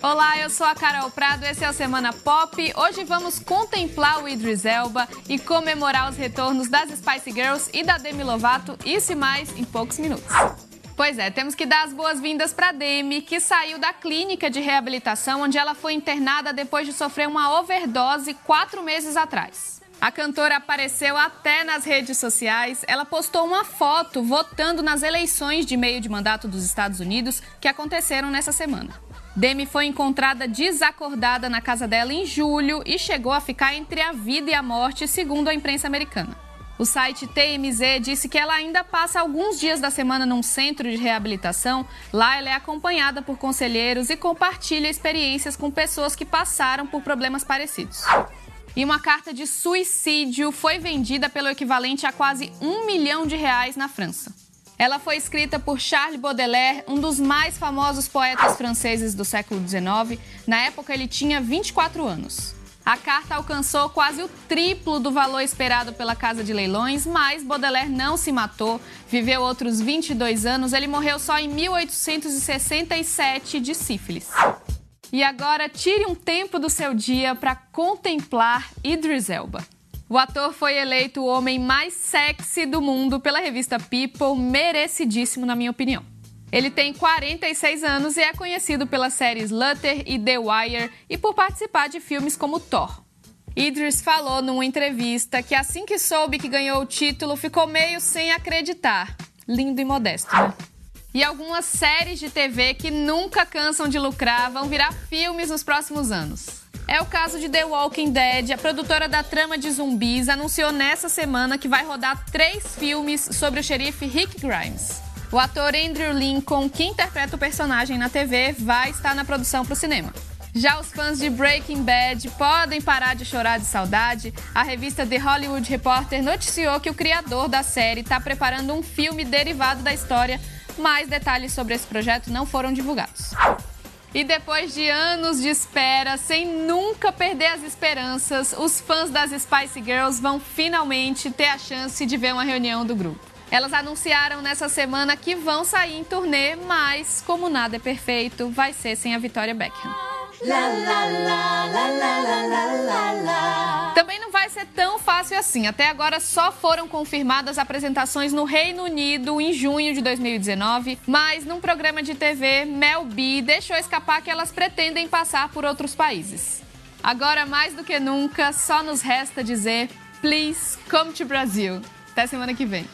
Olá, eu sou a Carol Prado, esse é o Semana Pop. Hoje vamos contemplar o Idris Elba e comemorar os retornos das Spice Girls e da Demi Lovato, isso e mais em poucos minutos. Pois é, temos que dar as boas-vindas para Demi, que saiu da clínica de reabilitação onde ela foi internada depois de sofrer uma overdose quatro meses atrás. A cantora apareceu até nas redes sociais. Ela postou uma foto votando nas eleições de meio de mandato dos Estados Unidos que aconteceram nessa semana. Demi foi encontrada desacordada na casa dela em julho e chegou a ficar entre a vida e a morte, segundo a imprensa americana. O site TMZ disse que ela ainda passa alguns dias da semana num centro de reabilitação. Lá ela é acompanhada por conselheiros e compartilha experiências com pessoas que passaram por problemas parecidos. E uma carta de suicídio foi vendida pelo equivalente a quase um milhão de reais na França. Ela foi escrita por Charles Baudelaire, um dos mais famosos poetas franceses do século XIX. Na época, ele tinha 24 anos. A carta alcançou quase o triplo do valor esperado pela casa de leilões, mas Baudelaire não se matou, viveu outros 22 anos, ele morreu só em 1867 de sífilis. E agora tire um tempo do seu dia para contemplar Idris Elba. O ator foi eleito o homem mais sexy do mundo pela revista People, merecidíssimo na minha opinião. Ele tem 46 anos e é conhecido pelas séries Luther e The Wire e por participar de filmes como Thor. Idris falou numa entrevista que assim que soube que ganhou o título ficou meio sem acreditar. Lindo e modesto, né? E algumas séries de TV que nunca cansam de lucrar vão virar filmes nos próximos anos. É o caso de The Walking Dead. A produtora da trama de zumbis anunciou nessa semana que vai rodar três filmes sobre o xerife Rick Grimes. O ator Andrew Lincoln, que interpreta o personagem na TV, vai estar na produção para o cinema. Já os fãs de Breaking Bad podem parar de chorar de saudade. A revista The Hollywood Reporter noticiou que o criador da série está preparando um filme derivado da história. Mais detalhes sobre esse projeto não foram divulgados. E depois de anos de espera, sem nunca perder as esperanças, os fãs das Spice Girls vão finalmente ter a chance de ver uma reunião do grupo. Elas anunciaram nessa semana que vão sair em turnê, mas como nada é perfeito, vai ser sem a Victoria Beckham. La, la, la, Também não vai ser tão fácil assim. Até agora só foram confirmadas apresentações no Reino Unido em junho de 2019, mas num programa de TV, Mel B deixou escapar que elas pretendem passar por outros países. Agora, mais do que nunca, só nos resta dizer: please come to Brasil. Até semana que vem.